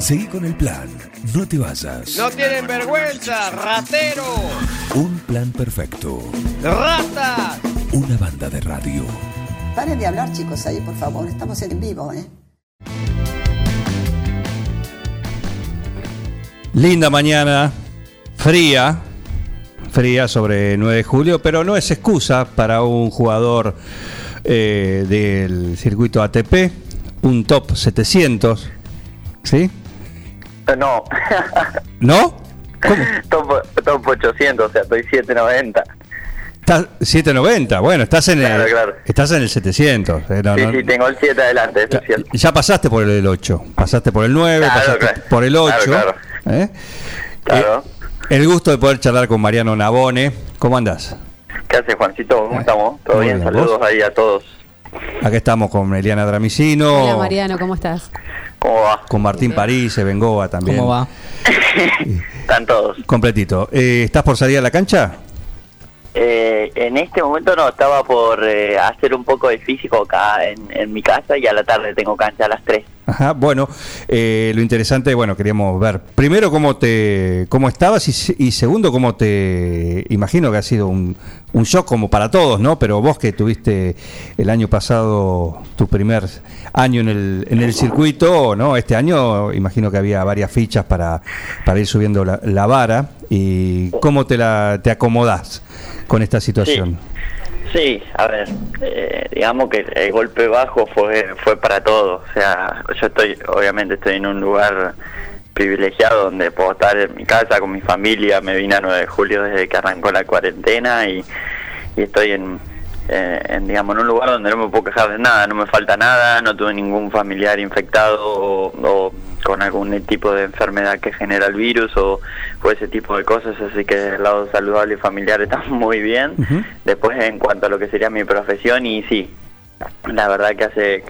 Seguí con el plan. No te vayas. No tienen vergüenza, ratero. Un plan perfecto. Rata. Una banda de radio. Paren de hablar, chicos, ahí, por favor. Estamos en vivo, ¿eh? Linda mañana, fría, fría sobre 9 de julio, pero no es excusa para un jugador eh, del circuito ATP, un top 700, ¿sí? No. ¿No? ¿Cómo? top, top 800, o sea, estoy 790. Estás 790, bueno, estás en Claro, el claro. estás en el 700. eh, no, sí, no- sí, tengo el 7 adelante, eso es cierto. ya pasaste por el 8, pasaste por el 9, Claro, pasaste por el 8. Claro, ¿eh? Claro. Eh, el gusto de poder charlar con Mariano Nabone. ¿Cómo andás? ¿Qué hace Juancito? ¿Cómo estamos? ¿Todo bien? Saludos ahí a todos. Acá estamos con Eliana Dramicino. Hola Mariano, ¿cómo estás? ¿Cómo va? Con Martín París, Bengoa también. ¿Cómo va? Están todos. Completito. Eh, ¿Estás por salir a la cancha? Eh, en este momento no, estaba por eh, hacer un poco de físico acá en, en mi casa y a la tarde tengo cancha a las 3. Ajá, bueno, eh, lo interesante, bueno, queríamos ver primero cómo te, cómo estabas y, y segundo cómo te, imagino que ha sido un, un shock como para todos, ¿no? Pero vos que tuviste el año pasado tu primer año en el, en el circuito, ¿no? Este año imagino que había varias fichas para, para ir subiendo la, la vara y cómo te la, te acomodás con esta situación. Sí, a ver, eh, digamos que el golpe bajo fue fue para todos. O sea, yo estoy, obviamente estoy en un lugar privilegiado donde puedo estar en mi casa con mi familia. Me vine a 9 de julio desde que arrancó la cuarentena y, estoy en, eh, en, digamos, en un lugar donde no me puedo quejar de nada, no me falta nada, no tuve ningún familiar infectado o con algún tipo de enfermedad que genera el virus o, o ese tipo de cosas, así que del lado saludable y familiar está muy bien. Después en cuanto a lo que sería mi profesión y sí, la verdad que hace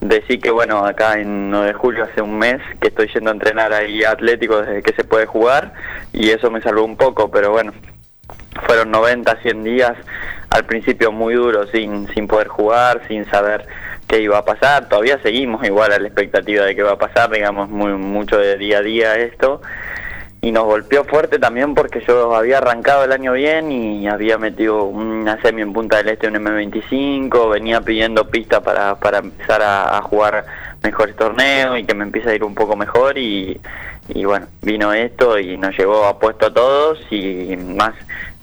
decir que bueno, acá en 9 de julio hace un mes que estoy yendo a entrenar ahí Atlético desde que se puede jugar y eso me salvó un poco, pero bueno, fueron 90, 100 días al principio muy duros sin, sin poder jugar, sin saber qué iba a pasar. Todavía seguimos igual a la expectativa de qué va a pasar, digamos, muy mucho de día a día esto. Y nos golpeó fuerte también porque yo había arrancado el año bien y había metido una semi en Punta del Este, un M25, venía pidiendo pista para, para empezar a, a jugar mejores torneos y que me empiece a ir un poco mejor y, y bueno, vino esto y nos llevó a puesto a todos y más,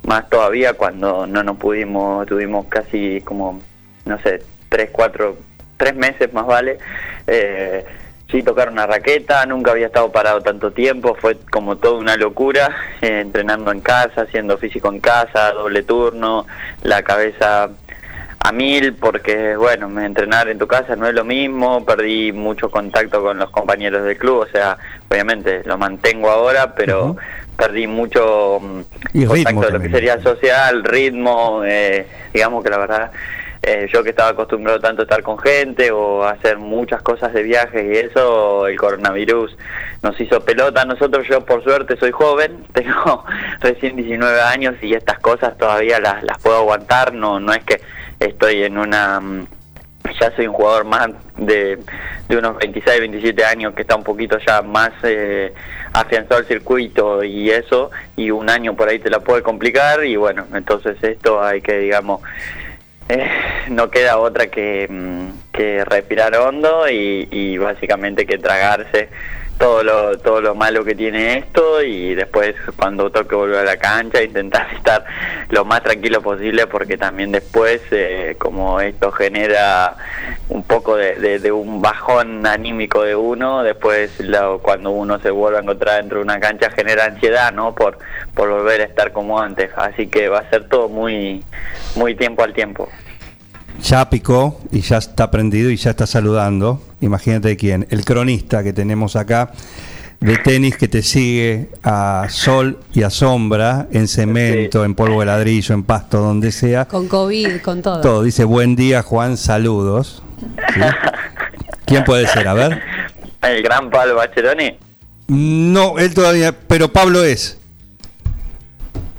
más todavía cuando no nos pudimos, tuvimos casi como, no sé, tres, cuatro, tres meses más vale, eh, sí tocar una raqueta, nunca había estado parado tanto tiempo, fue como toda una locura, eh, entrenando en casa, haciendo físico en casa, doble turno, la cabeza a mil porque bueno entrenar en tu casa no es lo mismo perdí mucho contacto con los compañeros del club o sea obviamente lo mantengo ahora pero perdí mucho mm, Y contacto de lo que sería social ritmo eh, digamos que la verdad eh, yo que estaba acostumbrado tanto a estar con gente o hacer muchas cosas de viaje y eso, el coronavirus nos hizo pelota. Nosotros, yo por suerte soy joven, tengo recién 19 años y estas cosas todavía las, las puedo aguantar. No, no es que estoy en una... mm, Ya soy un jugador más de, de unos 26, 27 años que está un poquito ya más eh, afianzado al circuito y eso, y un año por ahí te la puede complicar y bueno, entonces esto hay que, digamos, eh, no queda otra que, mm, que respirar hondo y, y básicamente que tragarse todo lo todo lo malo que tiene esto y después cuando toque volver a la cancha intentar estar lo más tranquilo posible porque también después eh, como esto genera un poco de, de- un bajón anímico de uno después lo- cuando uno se vuelve a encontrar dentro de una cancha genera ansiedad no por por volver a estar como antes. Así que va a ser todo muy muy tiempo al tiempo Ya picó y ya está prendido y ya está saludando. Imagínate quién, el cronista que tenemos acá de tenis que te sigue a sol y a sombra, en cemento, Sí. en polvo de ladrillo, en pasto, donde sea. Con COVID, con todo. Todo, dice buen día Juan, saludos. ¿Sí? ¿Quién puede ser? A ver. el gran Pablo Bacheroni No, él todavía, pero Pablo es.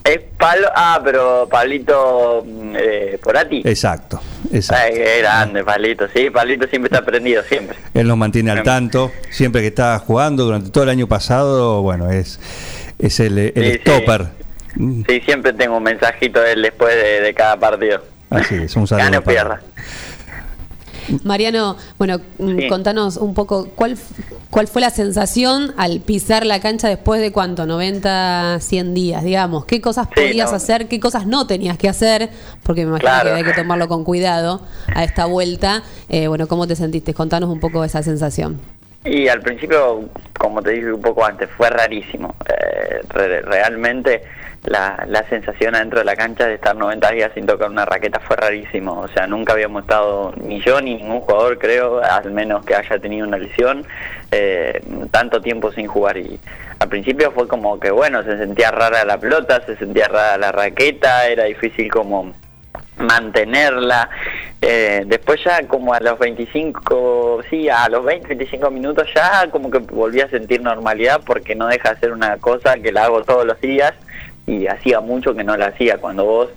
es Pablo ah pero Pablito mm, eh, Porati Exacto, Exacto. Ay, grande, Palito. Sí, Palito siempre está prendido, siempre. Él nos mantiene al tanto, siempre que está jugando durante todo el año pasado, bueno, es, es el, el Sí, stopper. Sí, siempre tengo un mensajito de él después de, de cada partido. Así es, un saludo. Gane o para- pierda. Mariano, bueno, mm, Sí. contanos un poco cuál cuál fue la sensación al pisar la cancha después de cuánto, 90, 100 días, digamos. ¿Qué cosas Sí, podías no. hacer, qué cosas no tenías que hacer? Porque me imagino Claro. que hay que tomarlo con cuidado a esta vuelta. Eh, bueno, ¿cómo te sentiste? Contanos un poco esa sensación. Y al principio, como te dije un poco antes, fue rarísimo. Eh, re- realmente la, la sensación adentro de la cancha de estar 90 días sin tocar una raqueta fue rarísimo. O sea, nunca habíamos estado, ni yo ni ningún jugador creo, al menos que haya tenido una lesión, eh, tanto tiempo sin jugar. Y al principio fue como que, bueno, se sentía rara la pelota, se sentía rara la raqueta, era difícil como mantenerla. Eh, después ya como a los 25, sí, a los 20, 25 minutos ya como que volví a sentir normalidad porque no deja de ser una cosa que la hago todos los días y hacía mucho que no la hacía. Cuando vos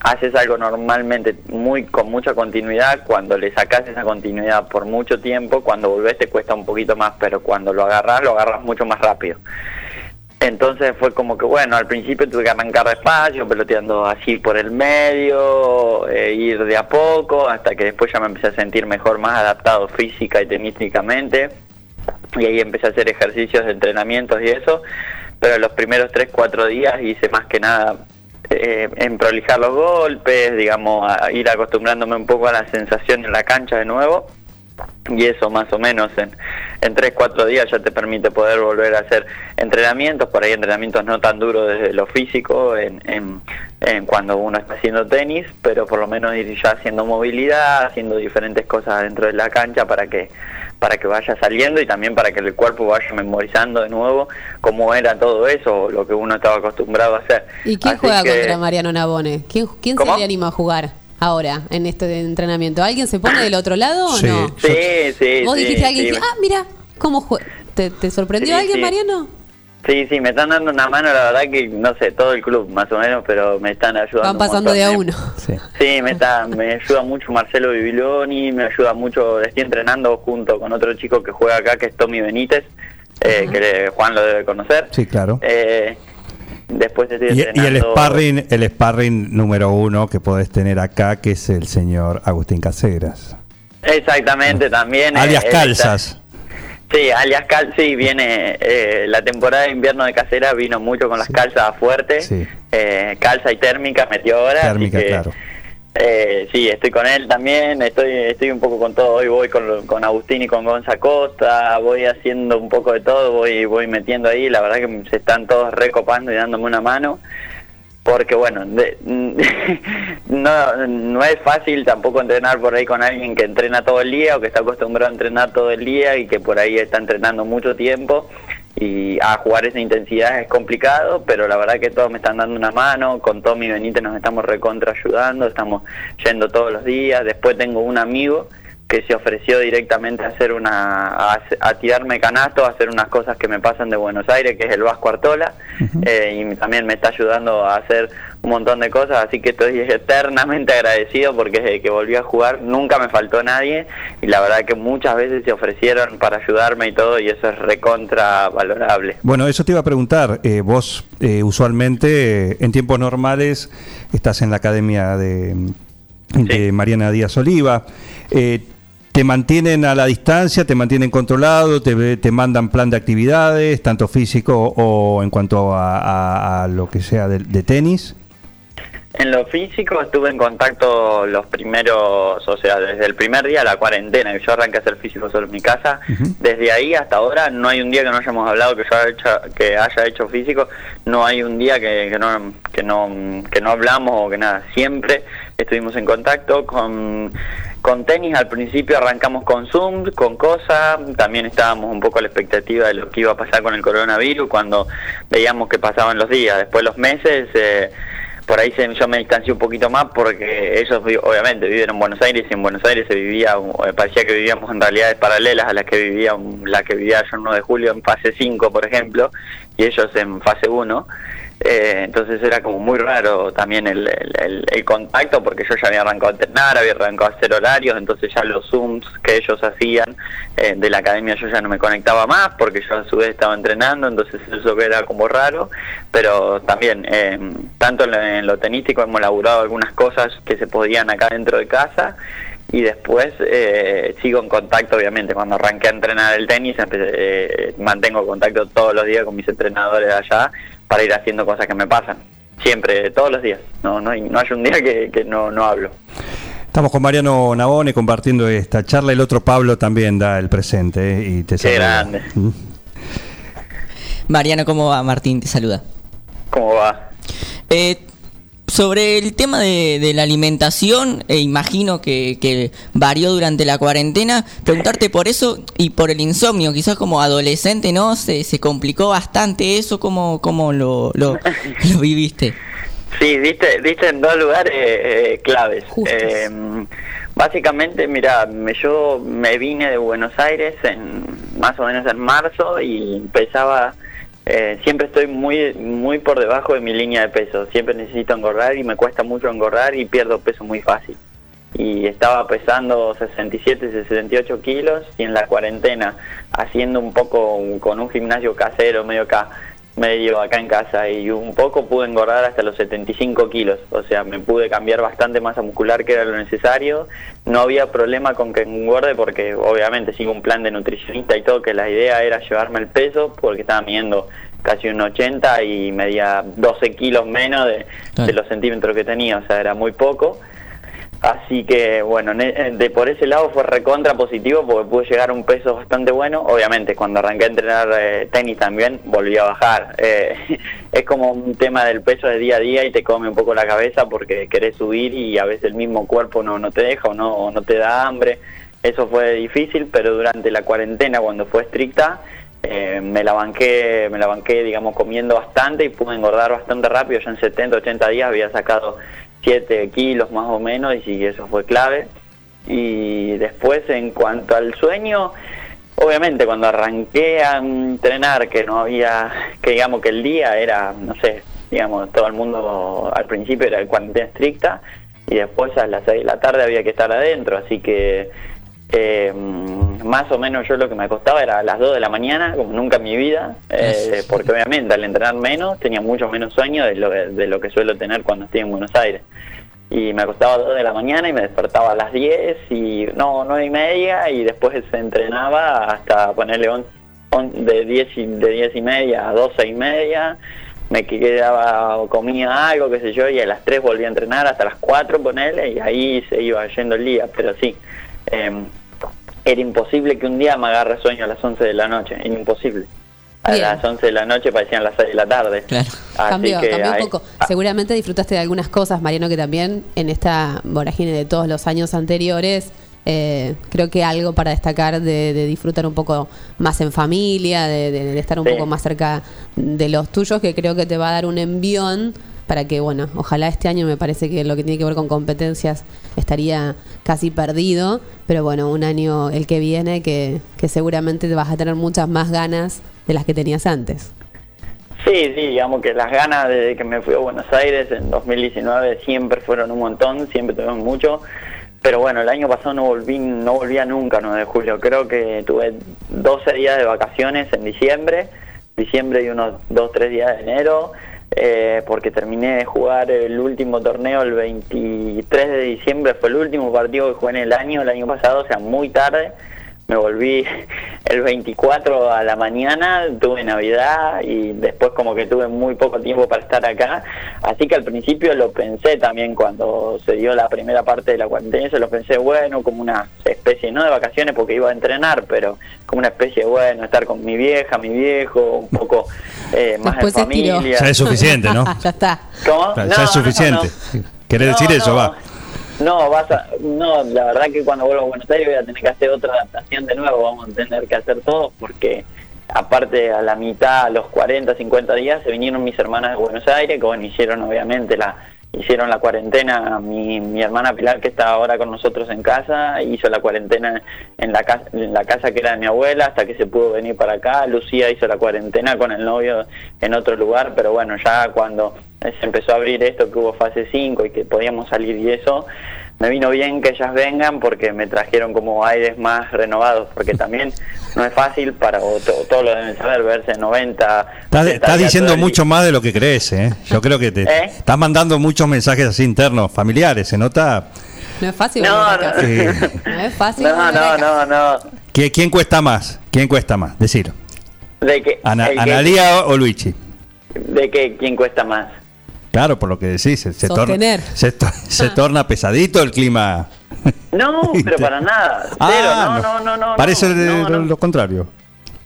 haces algo normalmente muy con mucha continuidad, cuando le sacás esa continuidad por mucho tiempo, cuando volvés te cuesta un poquito más, pero cuando lo agarrás, lo agarras mucho más rápido. Entonces fue como que, bueno, al principio tuve que arrancar despacio, peloteando así por el medio, eh, ir de a poco, hasta que después ya me empecé a sentir mejor, más adaptado física y tenísticamente. Y ahí empecé a hacer ejercicios de entrenamientos y eso. Pero los primeros 3, 4 días hice más que nada eh, en prolijar los golpes, digamos, a ir acostumbrándome un poco a la sensación en la cancha de nuevo. Y eso más o menos en, en 3, 4 días ya te permite poder volver a hacer entrenamientos, por ahí entrenamientos no tan duros desde lo físico en, en, en cuando uno está haciendo tenis, pero por lo menos ir ya haciendo movilidad, haciendo diferentes cosas dentro de la cancha para que para que vaya saliendo y también para que el cuerpo vaya memorizando de nuevo cómo era todo eso, lo que uno estaba acostumbrado a hacer. ¿Y quién Así juega que- contra Mariano Nabone? ¿Quién, quién se le anima a jugar ahora en este entrenamiento? ¿Alguien se pone del otro lado o Sí. no? Sí, sí, Vos sí, dijiste a alguien sí, ah, mira, ¿cómo jue- ¿Te, te sorprendió Sí, alguien, sí. Mariano? Sí, sí, me están dando una mano, la verdad que no sé, todo el club más o menos, pero me están ayudando. Van pasando de a uno. Sí. Sí, me, está, me ayuda mucho Marcelo Bibiloni, me ayuda mucho, estoy entrenando junto con otro chico que juega acá, que es Tommy Benítez, eh, que le- Juan lo debe conocer. Sí, claro. Eh, después estoy Y, y entrenando... el sparring, el sparring número uno que podés tener acá, que es el señor Agustín Caseras. Exactamente, también. eh, Alias está- Calzas. Sí, alias Cal, sí, viene eh, la temporada de invierno de casera, vino mucho con las Sí. calzas fuertes, Sí. eh, calza y térmica metió ahora. Térmica, que, claro. eh, sí, estoy con él también, estoy estoy un poco con todo, hoy voy con, con Agustín y con Gonza Costa, voy haciendo un poco de todo, voy voy metiendo ahí, la verdad que se están todos recopando y dándome una mano. Porque bueno, de- no, no es fácil tampoco entrenar por ahí con alguien que entrena todo el día o que está acostumbrado a entrenar todo el día y que por ahí está entrenando mucho tiempo. Y a jugar esa intensidad es complicado, pero la verdad que todos me están dando una mano, con Tommy Benítez nos estamos recontra ayudando, estamos yendo todos los días, después tengo un amigo que se ofreció directamente a hacer una a, a tirarme canasto, a hacer unas cosas que me pasan de Buenos Aires, que es el Vasco Artola, eh, y también me está ayudando a hacer un montón de cosas, así que estoy eternamente agradecido porque desde que volví a jugar nunca me faltó nadie y la verdad que muchas veces se ofrecieron para ayudarme y todo y eso es recontra valorable. Bueno, eso te iba a preguntar. eh, vos eh, usualmente en tiempos normales estás en la academia de, de Sí. Mariana Díaz Oliva. Eh, ¿Te mantienen a la distancia, te mantienen controlado, te, te mandan plan de actividades, tanto físico o en cuanto a, a- a lo que sea de, de tenis? En lo físico estuve en contacto los primeros, o sea, desde el primer día de la cuarentena, que yo arranqué a hacer físico solo en mi casa. Desde ahí hasta ahora no hay un día que no hayamos hablado que yo haya hecho, que haya hecho físico, no hay un día que, que no que no que no hablamos o que nada. Siempre estuvimos en contacto con con tenis. Al principio arrancamos con Zoom, con cosas. También estábamos un poco a la expectativa de lo que iba a pasar con el coronavirus cuando veíamos que pasaban los días, después los meses. eh, por ahí se, yo me distancié un poquito más porque ellos vi- obviamente viven en Buenos Aires y en Buenos Aires se vivía, eh, parecía que vivíamos en realidades paralelas a las que vivía la que vivía yo en 1 de julio en fase 5 por ejemplo y ellos en fase 1 Eh, entonces era como muy raro también el, contacto porque yo ya había arrancado a entrenar, había arrancado a hacer horarios, entonces ya los Zooms que ellos hacían eh, de la academia yo ya no me conectaba más porque yo a su vez estaba entrenando, entonces eso era como raro, pero también eh, tanto en lo, en lo tenístico hemos laburado algunas cosas que se podían acá dentro de casa y después eh, sigo en contacto, obviamente, cuando arranqué a entrenar el tenis, empecé, eh, mantengo contacto todos los días con mis entrenadores allá para ir haciendo cosas que me pasan. Siempre, todos los días. No, no, hay, no hay un día que, que no, no hablo. Estamos con Mariano Navone compartiendo esta charla. El otro Pablo también da el presente eh, y te Qué saluda. grande. Mm. Mariano, ¿cómo va? Martín te saluda. ¿Cómo va? Eh, sobre el tema de, de la alimentación, eh, imagino que, que varió durante la cuarentena. Preguntarte por eso y por el insomnio, quizás como adolescente, ¿no? Se, se complicó bastante eso, ¿cómo, cómo lo, lo, lo viviste? Sí, diste, diste en dos lugares eh, claves. Eh, básicamente, mira, yo me vine de Buenos Aires en más o menos en marzo y empezaba, eh, siempre estoy muy muy por debajo de mi línea de peso, siempre necesito engordar y me cuesta mucho engordar y pierdo peso muy fácil. Y estaba pesando 67, 68 kilos y en la cuarentena haciendo un poco con un gimnasio casero medio acá medio acá en casa y un poco pude engordar hasta los 75 kilos, o sea, me pude cambiar bastante masa muscular que era lo necesario, no había problema con que engorde porque obviamente sigo un plan de nutricionista y todo, que la idea era llevarme el peso porque estaba midiendo casi un 80 y medía 12 kilos menos de, de los centímetros que tenía, o sea, era muy poco. Así que bueno, ne- de por ese lado fue recontra positivo porque pude llegar a un peso bastante bueno. Obviamente cuando arranqué a entrenar eh, tenis también volví a bajar. Eh, es como un tema del peso de día a día y te come un poco la cabeza porque querés subir y a veces el mismo cuerpo no, no te deja o no, o no te da hambre. Eso fue difícil, pero durante la cuarentena cuando fue estricta eh, me la banqué, me la banqué, digamos, comiendo bastante y pude engordar bastante rápido. Ya en 70, 80 días había sacado 7 kilos más o menos y eso fue clave. Y después en cuanto al sueño, obviamente cuando arranqué a entrenar, que no había, que digamos que el día era, no sé, digamos, todo el mundo al principio era cuarentena estricta y después a las 6 de la tarde había que estar adentro, así que eh, más o menos yo lo que me acostaba era a las 2 de la mañana, como nunca en mi vida, eh, porque obviamente al entrenar menos tenía mucho menos sueño de lo, de lo que suelo tener cuando estoy en Buenos Aires. Y me acostaba a las 2 de la mañana y me despertaba a las 10 y no, 9 y media y después se entrenaba hasta ponerle on- on- de 10 y, de 10 y media a 12 y media. Me quedaba o comía algo, qué sé yo, y a las 3 volví a entrenar hasta las 4 ponerle y ahí se iba yendo el día. Pero sí, eh, era imposible que un día me agarre sueño a las 11 de la noche, era imposible. A Bien. las 11 de la noche parecían las 6 de la tarde. Claro. Así Cambió, que cambió un poco. ah, Seguramente disfrutaste de algunas cosas, Mariano, que también en esta vorágine de todos los años anteriores, eh, creo que algo para destacar de, de disfrutar un poco más en familia, de, de- de estar un Sí. poco más cerca de los tuyos, que creo que te va a dar un envión para que, bueno, ojalá este año me parece que lo que tiene que ver con competencias estaría casi perdido, pero bueno, un año el que viene que, que seguramente te vas a tener muchas más ganas de las que tenías antes. Sí, sí, digamos que las ganas de que me fui a Buenos Aires en 2019 siempre fueron un montón, siempre tuvimos mucho, pero bueno, el año pasado no volví, no volvía nunca, 9 de julio, creo que tuve 12 días de vacaciones en diciembre, diciembre y unos 2, 3 días de enero, eh, porque terminé de jugar el último torneo el 23 de diciembre, fue el último partido que jugué en el año, el año pasado, o sea, muy tarde, me volví el 24 a la mañana, tuve Navidad y después como que tuve muy poco tiempo para estar acá, así que al principio lo pensé también cuando se dio la primera parte de la cuarentena, se lo pensé bueno, como una especie, no de vacaciones porque iba a entrenar, pero como una especie, bueno, estar con mi vieja, mi viejo, un poco eh, más Después en familia. Ya es suficiente, ¿no? ya está. ¿Cómo? Ya No, es no, suficiente. no. ¿Querés No, decir eso? no. Va. No, vas a, no, la verdad que cuando vuelvo a Buenos Aires voy a tener que hacer otra adaptación de nuevo, vamos a tener que hacer todo porque aparte a la mitad, a los 40, 50 días, se vinieron mis hermanas de Buenos Aires, que bueno, hicieron obviamente la, hicieron la cuarentena, mi, mi hermana Pilar que está ahora con nosotros en casa, hizo la cuarentena en la, casa, en la casa que era de mi abuela hasta que se pudo venir para acá, Lucía hizo la cuarentena con el novio en otro lugar, pero bueno, ya cuando se empezó a abrir esto, que hubo fase 5 y que podíamos salir y eso, me vino bien que ellas vengan porque me trajeron como aires más renovados, porque también no es fácil para, o to- todos lo deben saber, verse 90... Estás, 80 estás días diciendo todo mucho más de lo que crees, ¿eh? Yo creo que te ¿Eh? estás mandando muchos mensajes así internos, familiares, se nota. No es fácil. No, no. Sí. No es fácil. No, no, no, no. ¿Qui- ¿Quién cuesta más? ¿Quién cuesta más? Decir. De que, Ana, que- ¿Analía o Luigi? de que quién cuesta más. Claro, por lo que decís, se, se torna, se, to- se torna pesadito el clima. No, pero para nada. Cero, Ah, no, no, no, no. Parece no, no. lo contrario.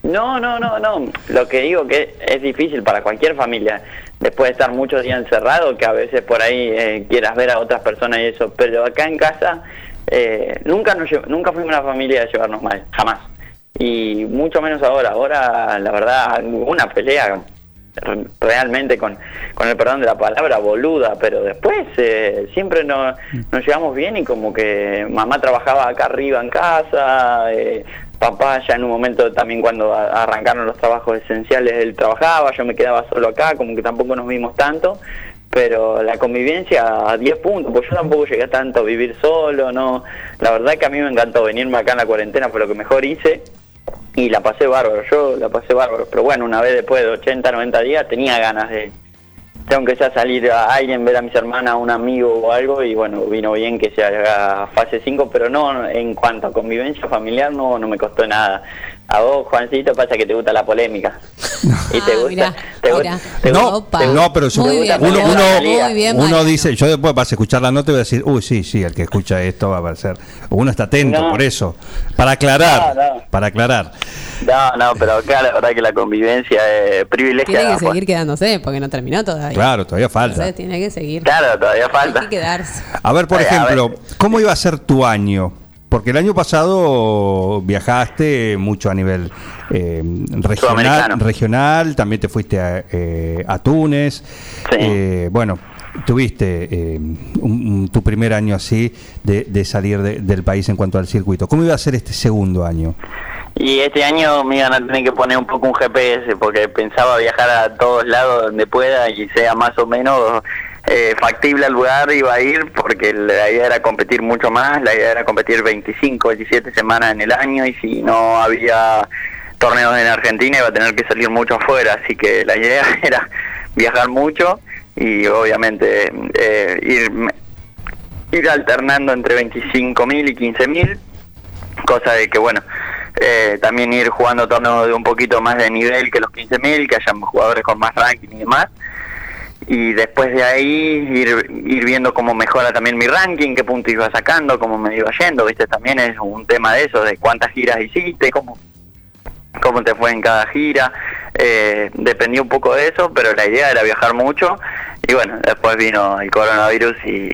No, no, no, no. Lo que digo que es difícil para cualquier familia, después de estar muchos días encerrado, que a veces por ahí eh, quieras ver a otras personas y eso, pero acá en casa eh, nunca nos nunca fuimos una familia de llevarnos mal, jamás. Y mucho menos ahora. Ahora, la verdad, una pelea realmente con, con el perdón de la palabra boluda, pero después eh, siempre nos, nos llevamos bien y como que mamá trabajaba acá arriba en casa, eh, papá ya en un momento también cuando arrancaron los trabajos esenciales él trabajaba, yo me quedaba solo acá, como que tampoco nos vimos tanto, pero la convivencia a 10 puntos, pues yo tampoco llegué tanto a vivir solo, no, la verdad que a mí me encantó venirme acá en la cuarentena, fue lo que mejor hice y la pasé bárbaro, yo la pasé bárbaro, pero bueno, una vez después de 80, 90 días tenía ganas de, tengo que ya salir a alguien, ver a mis hermanas, un amigo o algo, y bueno, vino bien que se haga fase 5, pero no en cuanto a convivencia familiar, no, no me costó nada. A vos, Juancito, pasa que te gusta la polémica. Y te Ah, gusta, mirá, te gusta- mirá. te No, gusta- Opa. te gusta- no, pero yo- Muy bien, uno, uno, Muy bien, uno Mariano. dice, yo después vas a escuchar la nota y voy a decir, uy, sí, sí, el que escucha esto va a ser. Uno está atento No. por eso. Para aclarar, No, no. para aclarar. No, no, pero acá la verdad que la convivencia es privilegiada. Tiene que seguir quedándose porque no terminó todavía. Claro, todavía falta. Entonces tiene que seguir. Claro, todavía falta. Hay que quedarse. A ver, por Ay, a ejemplo, ver. ¿cómo iba a ser tu año? Porque el año pasado viajaste mucho a nivel eh, regional, regional, también te fuiste a, eh, a Túnez. Sí. Eh, bueno, tuviste eh, un- un- tu primer año así de, de salir de- del país en cuanto al circuito. ¿Cómo iba a ser este segundo año? Y este año me iban a tener que poner un poco un GPS porque pensaba viajar a todos lados donde pueda y sea más o menos eh, factible al lugar iba a ir porque la idea era competir mucho más, la idea era competir 25, 27 semanas en el año y si no había torneos en Argentina iba a tener que salir mucho afuera, así que la idea era viajar mucho y obviamente eh, ir, ir alternando entre 25.000 y 15.000 cosa de que bueno eh, también ir jugando torneos de un poquito más de nivel que los 15.000 que hayan jugadores con más ranking y demás y después de ahí ir, viendo cómo mejora también mi ranking, qué punto iba sacando, cómo me iba yendo, viste, también es un tema de eso, de cuántas giras hiciste, cómo, cómo te fue en cada gira, eh, dependía un poco de eso, pero la idea era viajar mucho. Y bueno, después vino el coronavirus y,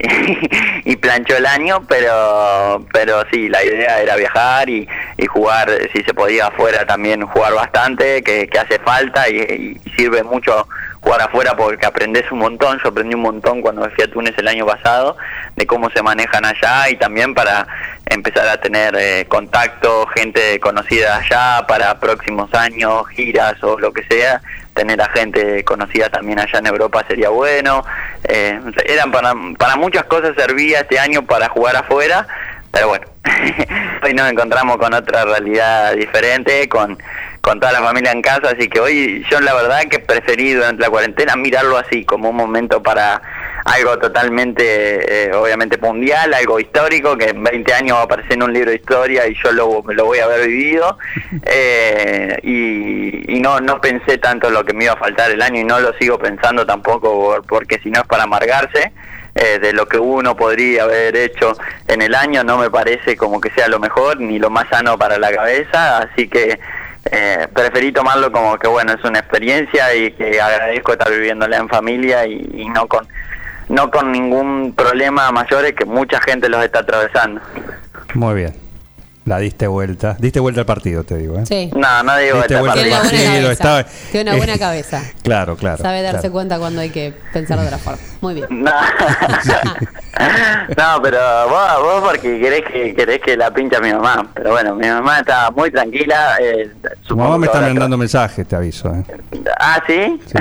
y planchó el año, pero pero sí, la idea era viajar y, y jugar, si se podía afuera también jugar bastante, que, que hace falta y sirve mucho jugar afuera porque aprendes un montón, yo aprendí un montón cuando me fui a Túnez el año pasado, de cómo se manejan allá y también para empezar a tener eh, contacto, gente conocida allá para próximos años, giras o lo que sea, tener a gente conocida también allá en Europa sería bueno. Eh, eran para, para muchas cosas servía este año para jugar afuera, pero bueno, hoy nos encontramos con otra realidad diferente, con, con toda la familia en casa, así que hoy yo la verdad que preferí durante la cuarentena mirarlo así, como un momento para algo totalmente, eh, obviamente mundial, algo histórico, que en 20 años va a aparecer en un libro de historia y yo lo, lo voy a haber vivido, eh, y, y no, no pensé tanto en lo que me iba a faltar el año y no lo sigo pensando tampoco, por- porque si no es para amargarse. eh, de lo que uno podría haber hecho en el año no me parece como que sea lo mejor ni lo más sano para la cabeza, así que eh, preferí tomarlo como que bueno, es una experiencia y que agradezco estar viviéndola en familia y, y no con no con ningún problema mayores que mucha gente los está atravesando. Muy bien. La diste vuelta. Diste vuelta al partido, te digo. ¿eh? Sí. No, no digo Diste vuelta al Tiene una parte. buena partido. cabeza. estaba- Tiene una buena cabeza. Claro, claro. Sabe darse claro. cuenta cuando hay que pensar de otra forma. Muy bien. No. no, pero vos, vos porque querés que querés que la pincha mi mamá. Pero bueno, mi mamá está muy tranquila. Eh, Tu mamá me está mandando mensajes, te aviso. ¿eh? Ah, ¿sí? Sí,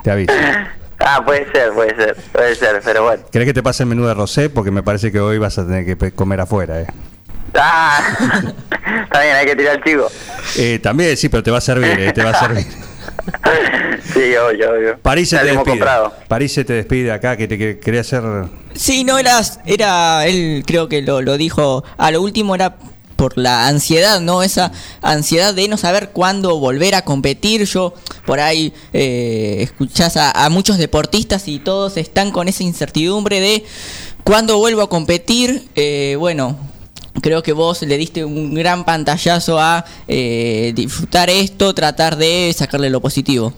te aviso. ah, puede ser, puede ser, puede ser, pero bueno. ¿Querés que te pase el menú de Rosé? Porque me parece que hoy vas a tener que comer afuera. ¿eh? Ah, está bien, hay que tirar el chivo. Eh, también, sí, pero te va a servir, ¿eh? te va a servir. sí, obvio, obvio. París se Ya te despide. comprado. París se te despide acá, que te que- quería hacer... Sí, no, era, era él creo que lo, lo dijo, a lo último era por la ansiedad, ¿no? Esa ansiedad de no saber cuándo volver a competir. Yo por ahí eh, escuchás a, muchos deportistas y todos están con esa incertidumbre de cuándo vuelvo a competir. Eh, bueno, creo que vos le diste un gran pantallazo a eh, disfrutar esto, tratar de sacarle lo positivo.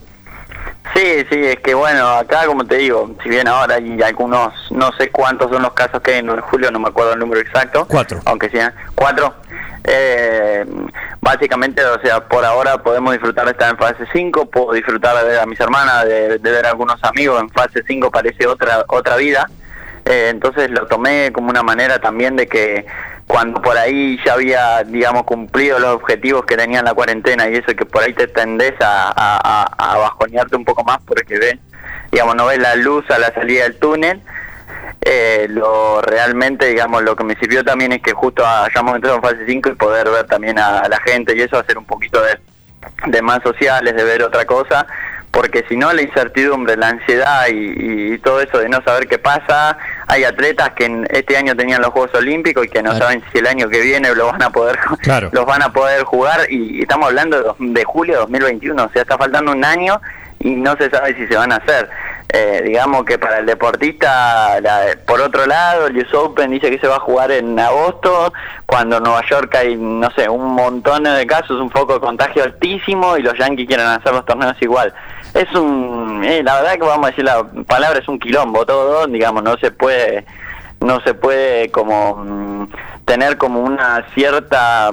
Sí, sí, es que bueno, acá como te digo, si bien ahora hay algunos, no sé cuántos son los casos que hay en julio, no me acuerdo el número exacto. Cuatro. Aunque sean cuatro. Eh, básicamente, o sea, por ahora podemos disfrutar de estar en fase 5, puedo disfrutar de ver a mis hermanas, de, de ver a algunos amigos en fase 5, parece otra, otra vida. Eh, entonces lo tomé como una manera también de que cuando por ahí ya había, digamos, cumplido los objetivos que tenía en la cuarentena y eso que por ahí te tendés a, a, a- a un poco más porque ves, digamos, no ves la luz a la salida del túnel. Eh, lo realmente, digamos, lo que me sirvió también es que justo hayamos entrado en fase 5 y poder ver también a la gente y eso, hacer un poquito de, de más sociales, de ver otra cosa, porque si no la incertidumbre, la ansiedad y, y todo eso de no saber qué pasa, hay atletas que en- este año tenían los Juegos Olímpicos y que no Claro. saben si el año que viene lo van a poder Claro. los van a poder jugar y, y estamos hablando de, de julio de 2021, o sea, está faltando un año y no se sabe si se van a hacer. Eh, digamos que para el deportista, la- por otro lado, el US Open dice que se va a jugar en agosto, cuando en Nueva York hay, no sé, un montón de casos, un foco de contagio altísimo y los Yankees quieren hacer los torneos igual. Es un, eh, la verdad que vamos a decir la palabra, es un quilombo todo, digamos, no se puede, no se puede como mm, tener como una cierta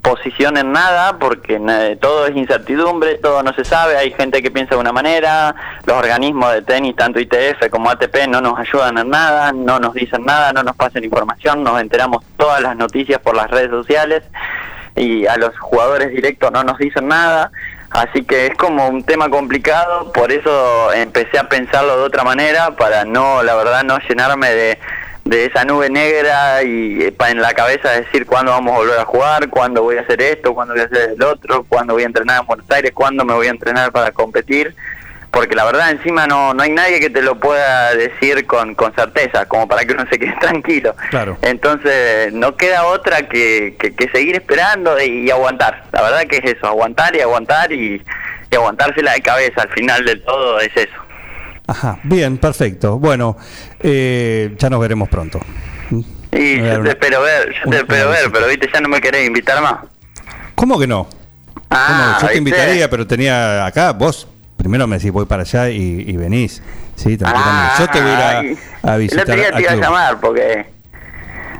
posición en nada porque na- todo es incertidumbre, todo no se sabe, hay gente que piensa de una manera, los organismos de tenis, tanto ITF como ATP, no nos ayudan en nada, no nos dicen nada, no nos pasan información, nos enteramos todas las noticias por las redes sociales y a los jugadores directos no nos dicen nada. Así que es como un tema complicado, por eso empecé a pensarlo de otra manera, para no, la verdad, no llenarme de, de esa nube negra y eh, en la cabeza decir cuándo vamos a volver a jugar, cuándo voy a hacer esto, cuándo voy a hacer el otro, cuándo voy a entrenar en Buenos Aires, cuándo me voy a entrenar para competir, porque la verdad encima no, no hay nadie que te lo pueda decir con, con certeza, como para que uno se quede tranquilo. Claro. Entonces no queda otra que, que, que seguir esperando y, y aguantar. La verdad que es eso, aguantar y aguantar y, y aguantársela de cabeza. Al final del todo es eso. Ajá, bien, perfecto. Bueno, eh, ya nos veremos pronto. Y yo te una- espero ver, yo te espero ver, visita. pero viste, ya no me querés invitar más. ¿Cómo que no? Ah, ¿Cómo? Yo te invitaría, pero tenía acá, vos primero me decís voy para allá y, y venís. Sí. Ah, Yo te voy a ay. a, a visitar. El otro día te iba a llamar porque...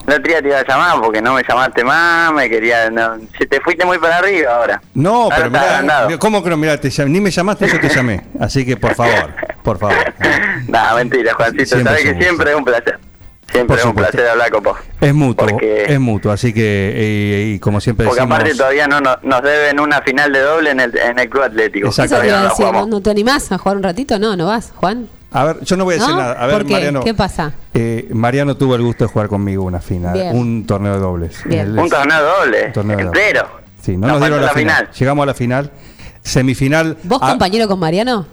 El otro día te iba a llamar porque no me llamaste más, me quería... No, si te fuiste muy para arriba ahora. No, Ahora pero mirá, ¿cómo que no? Mirá, te llamé- ni me llamaste, yo te llamé. Así que por favor, por favor. No, mentira, Juancito. Sabes es que siempre es un placer. Siempre es un supuesto. placer hablar con vos. Es mutuo, Porque- es mutuo, así que, eh, y como siempre Porque decimos... aparte todavía no, no- nos deben una final de doble en el, en el Club Atlético. Exacto. Eso te iba a no la decir, ¿no, no te animás a jugar un ratito? No, no vas, Juan. A ver, yo no voy a decir ¿No? nada. A ver, ¿Por qué? Mariano. ¿Qué pasa? eh, Mariano tuvo el gusto de jugar conmigo una final, Bien. un torneo de dobles. Un torneo doble, un torneo de dobles. entero. Sí, no nos, falta dieron la, final. Llegamos a la final, semifinal. ¿Vos, Ah, compañero con Mariano?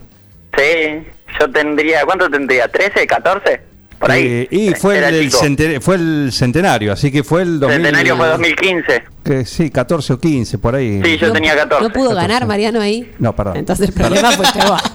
Sí, yo tendría, ¿cuánto tendría? ¿13, 14? Por ahí. eh, y fue el, centen- fue el centenario, así que fue el 2000, Centenario fue 2015. que sí, 14 o 15, por ahí. Sí, yo no, tenía 14. ¿No pudo 14. ganar Mariano ahí? No, perdón. Entonces el problema fue vos.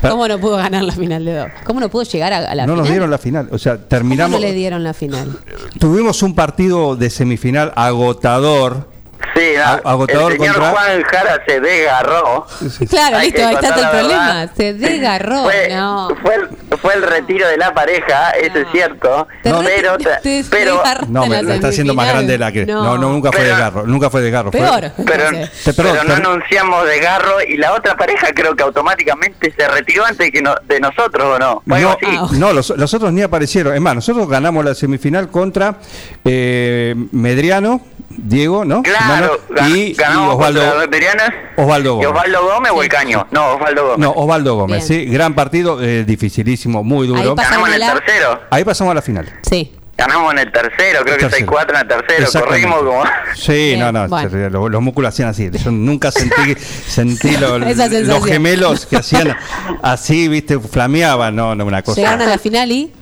Per- ¿Cómo no pudo ganar la final de dos? ¿Cómo no pudo llegar a, la no final? nos dieron la final, o sea, ¿Cómo terminamos. no le dieron la final? Tuvimos un partido de semifinal agotador, Sí, A- no, agotador el señor contra- Juan Jara se desgarró. Claro, listo, ahí está el problema. Se desgarró. Fue, no. fue, el, fue el retiro de la pareja, eso es cierto. Te re- pero, te pero, No, me la lo está haciendo más grande de la que. No, No. no, nunca fue Pero- desgarro. Nunca fue desgarro. fue- Peor. pero, entonces. Te- perdón, pero no perdón. anunciamos desgarro y la otra pareja creo que automáticamente se retiró antes que no- de nosotros o no. Fue algo No, así. Ah, no, los, los otros ni aparecieron. Es más, nosotros ganamos la semifinal contra eh, Medriano, Diego, ¿no? Claro, Hermano, y, y ganamos Osvaldo. veteranos. Osvaldo ¿Y Gómez. Osvaldo Gómez o el Caño? No, Osvaldo Gómez. No, Osvaldo Gómez, Bien. sí. Gran partido, eh, dificilísimo, muy duro. Ahí pasa- Ganamos en el tercero. Ahí pasamos a la final. Sí. Ganamos en el tercero, creo que Tercero. 6-4 en el tercero. Corrimos como... Sí, Bien, no, no, bueno. los, los músculos hacían así. Yo nunca sentí, sentí lo- los gemelos que hacían así, viste, flameaban, no, no, una cosa. Llegaron a la final y.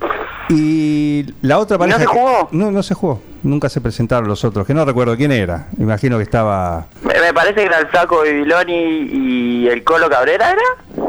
Y la otra pareja. se que- jugó? No, no se jugó. Nunca se presentaron los otros, que no recuerdo quién era. Imagino que estaba. Me, me parece que era el Flaco Bibiloni y el Colo Cabrera, ¿era?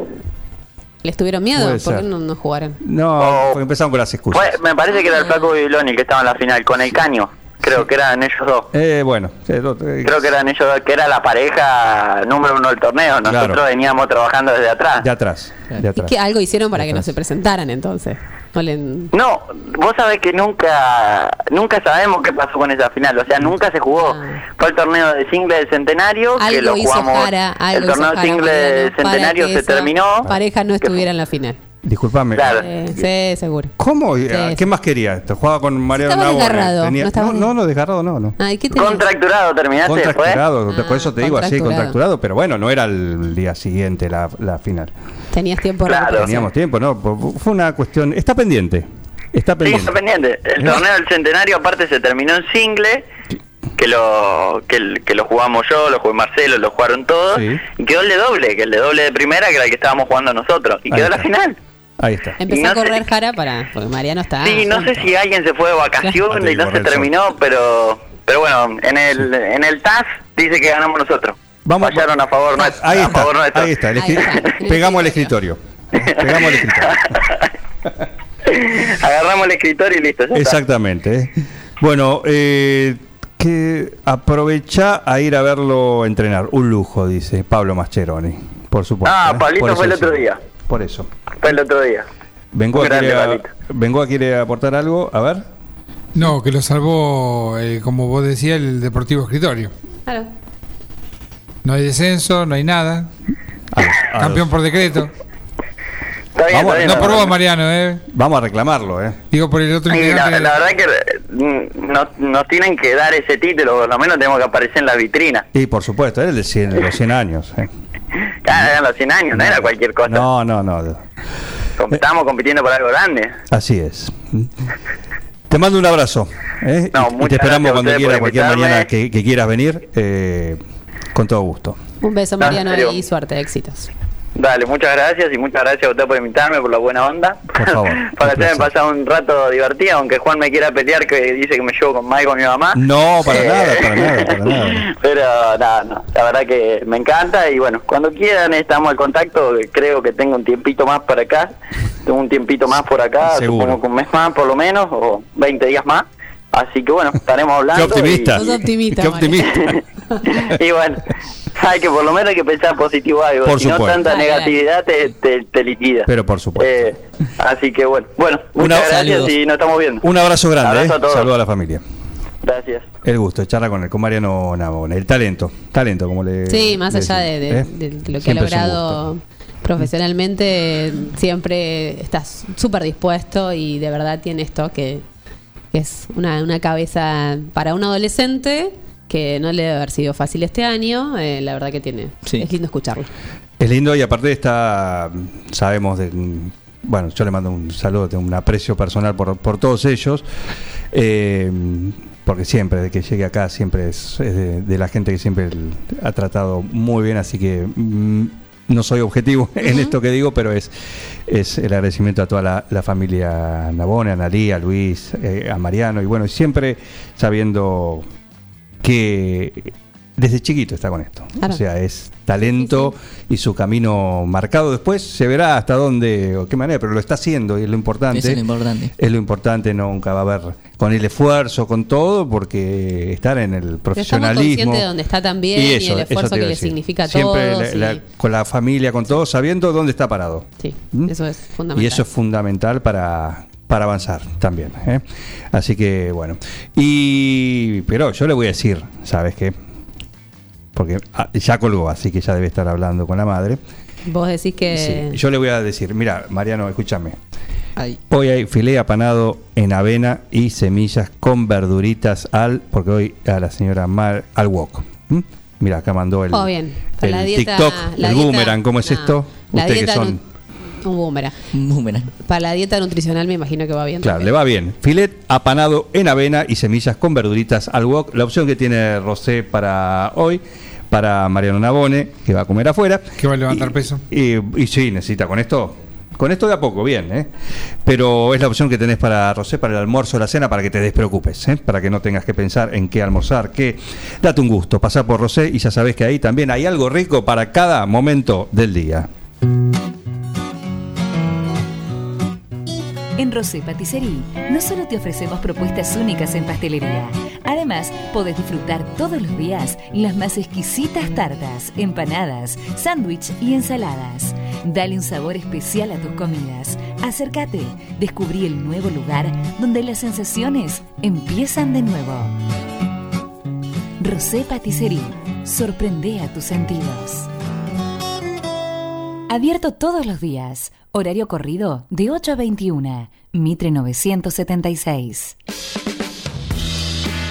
¿Les tuvieron miedo? Puede ¿Por qué no, no jugaron? No, Oh. porque empezaron con las excusas. Fue- me parece que era el Flaco Bibiloni el que estaba en la final, con el Caño. Creo que eran ellos dos. Eh, bueno, eh, Creo que eran ellos dos, que era la pareja número uno del torneo. Nosotros Claro. veníamos trabajando desde atrás. de atrás. De ¿Y atrás. qué algo hicieron para De que no se presentaran entonces? No vos sabés que nunca nunca sabemos qué pasó con esa final, o sea, nunca se jugó. Ah. Fue el torneo de single del centenario, que Algo lo hizo jugamos. Jara, algo el torneo hizo Jara, single del centenario que se esa terminó. pareja no estuviera en la final. Disculpame. Claro. Eh, sí, seguro. ¿Cómo? Sí, ¿Qué sí. más quería? ¿Te jugaba con Mariano Estaba Nabone? desgarrado, Tenía- no estaba no, no, no, desgarrado no, no. Ay, ¿qué? Contracturado terminaste después. Contracturado, Ah, por eso te digo así, contracturado. contracturado, pero bueno, no era el día siguiente la, la final. Tenías tiempo Claro. Teníamos tiempo, ¿no? Fue una cuestión. Está pendiente. Está Sí, pendiente. está pendiente. El ¿Eh? torneo del centenario aparte se terminó en single, que lo que, lo jugamos yo, lo jugué Marcelo, lo jugaron todos, Sí. y quedó el de doble, que el de doble de primera, que era el que estábamos jugando nosotros, y Ahí quedó la final. Ahí está. Empezó no a correr sé- Jara para. Porque Mariano está. Sí, no sé si alguien se fue de vacaciones y no se terminó, pero pero bueno, en el en el TAS dice que ganamos nosotros. Vamos- Fallaron a favor nuestro. Ahí a está, favor nuestro. ahí está. el Ahí está, Pegamos el escritorio. Pegamos el escritorio. Agarramos el escritorio y listo. está. Exactamente. Bueno, eh, que aprovecha a ir a verlo entrenar. Un lujo, dice Pablo Mascheroni. Por supuesto. Ah, ¿eh? Pablito fue el otro día. Por eso. Fue el otro día. Vengo Un a, grande, quiere aportar algo. A ver. No, que lo salvó, eh, como vos decías, el Deportivo Escritorio. Claro. No hay descenso, no hay nada. A los- a Campeón por decreto. Está bien, Vamos, está bien. No por vos, Mariano, ¿eh? Vamos a reclamarlo, ¿eh? Digo por el otro Sí, la, la verdad que mm, nos, nos tienen que dar ese título, por lo menos tenemos que aparecer en la vitrina. Y por supuesto, era el de 100, de los 100 años. ¿eh? Ya eran los 100 años, no, era cualquier cosa. No, no, no. Com- Estábamos compitiendo por algo grande. Así es. Te mando un abrazo. ¿eh? No, y, te esperamos cuando quieras, cualquier mañana que, que quieras venir, eh, con todo gusto. Un beso, en Mariano, y suerte, éxitos. Dale, muchas gracias y muchas gracias a usted por invitarme, por la buena onda. Por favor, Para hacerme placer. pasar un rato divertido, aunque Juan me quiera pelear que dice que me llevo con Mike con mi mamá. No, para Eh, nada, para nada, para nada. Pero nada, no, la verdad que me encanta y bueno, cuando quieran estamos al contacto, creo que tengo un tiempito más para acá, tengo un tiempito más por acá, Seguro. supongo que un mes más por lo menos, o 20 días más. Así que bueno, estaremos Qué hablando. optimista. Sos optimista, Qué optimista. Y, y bueno, hay que por lo menos hay que pensar positivo algo, Por si no supuesto. tanta Dale, dale. negatividad te, te, te liquida. Pero por supuesto. Eh, así que bueno, bueno, Una- muchas gracias Saludos. y nos estamos viendo. Un abrazo grande, Abrazo ¿eh? a todos. Saludos a la familia. Gracias. El gusto de charlar con el con Mariano Navone. El talento, talento, como le. Sí, más le allá de, de- decimos, ¿eh? de lo que ha Siempre logrado profesionalmente, siempre estás súper dispuesto y de verdad tiene esto que, que es una, una cabeza para un adolescente que no le debe haber sido fácil este año. eh, la verdad que tiene. Sí. Es lindo escucharlo. Es lindo y aparte está, sabemos de, bueno, yo le mando un saludo, tengo un aprecio personal por, por todos ellos, eh, porque siempre, de que llegue acá, siempre es, es de, de la gente que siempre ha tratado muy bien, así que mm, no soy objetivo en esto que digo, pero es, es el agradecimiento a toda la, la familia Nabone, a Nalí, a Luis, eh, a Mariano, y bueno, siempre sabiendo que desde chiquito está con esto. Claro. O sea, es talento y su camino marcado. Después se verá hasta dónde o qué manera, pero lo está haciendo y es lo importante. Eso es lo importante. Es lo importante, nunca va a haber con el esfuerzo, con todo, porque estar en el profesionalismo. de dónde está también y, eso, el eso esfuerzo que le significa a Siempre todos. la- y- la- con la familia, con todo, sabiendo dónde está parado. Sí, ¿Mm? eso es fundamental. Y eso es fundamental para, para avanzar también. ¿eh? Así que, bueno. Y, pero yo le voy a decir, ¿sabes qué? Porque ah, ya colgó, así que ya debe estar hablando con la madre. Vos decís que. Sí, yo le voy a decir, mira, Mariano, escúchame. Ay. Hoy hay filé apanado en avena y semillas con verduritas al, porque hoy a la señora Mar, al wok. ¿Mm? Mira, acá mandó el, Oh, bien. Para el la dieta, TikTok, la el dieta- boomerang, ¿cómo es no, esto? Ustedes que son, un boomerang. Un boomerang. Para la dieta nutricional me imagino que va bien. claro, también. le va bien. Filet apanado en avena y semillas con verduritas al wok. La opción que tiene Rosé para hoy, para Mariano Nabone, que va a comer afuera. Que va a levantar Y- peso. Y, y sí, necesita con esto. Con esto de a poco, bien, ¿eh? Pero es la opción que tenés para Rosé, para el almuerzo o la cena, para que te despreocupes, ¿eh? Para que no tengas que pensar en qué almorzar, qué. Date un gusto, pasá por Rosé y ya sabés que ahí también hay algo rico para cada momento del día. En Rosé Patisserie no solo te ofrecemos propuestas únicas en pastelería, además podés disfrutar todos los días las más exquisitas tartas, empanadas, sándwich y ensaladas. Dale un sabor especial a tus comidas. Acércate, descubrí el nuevo lugar donde las sensaciones empiezan de nuevo. Rosé Patisserie, sorprende a tus sentidos. Abierto todos los días. Horario corrido de 8 a 21. Mitre 976.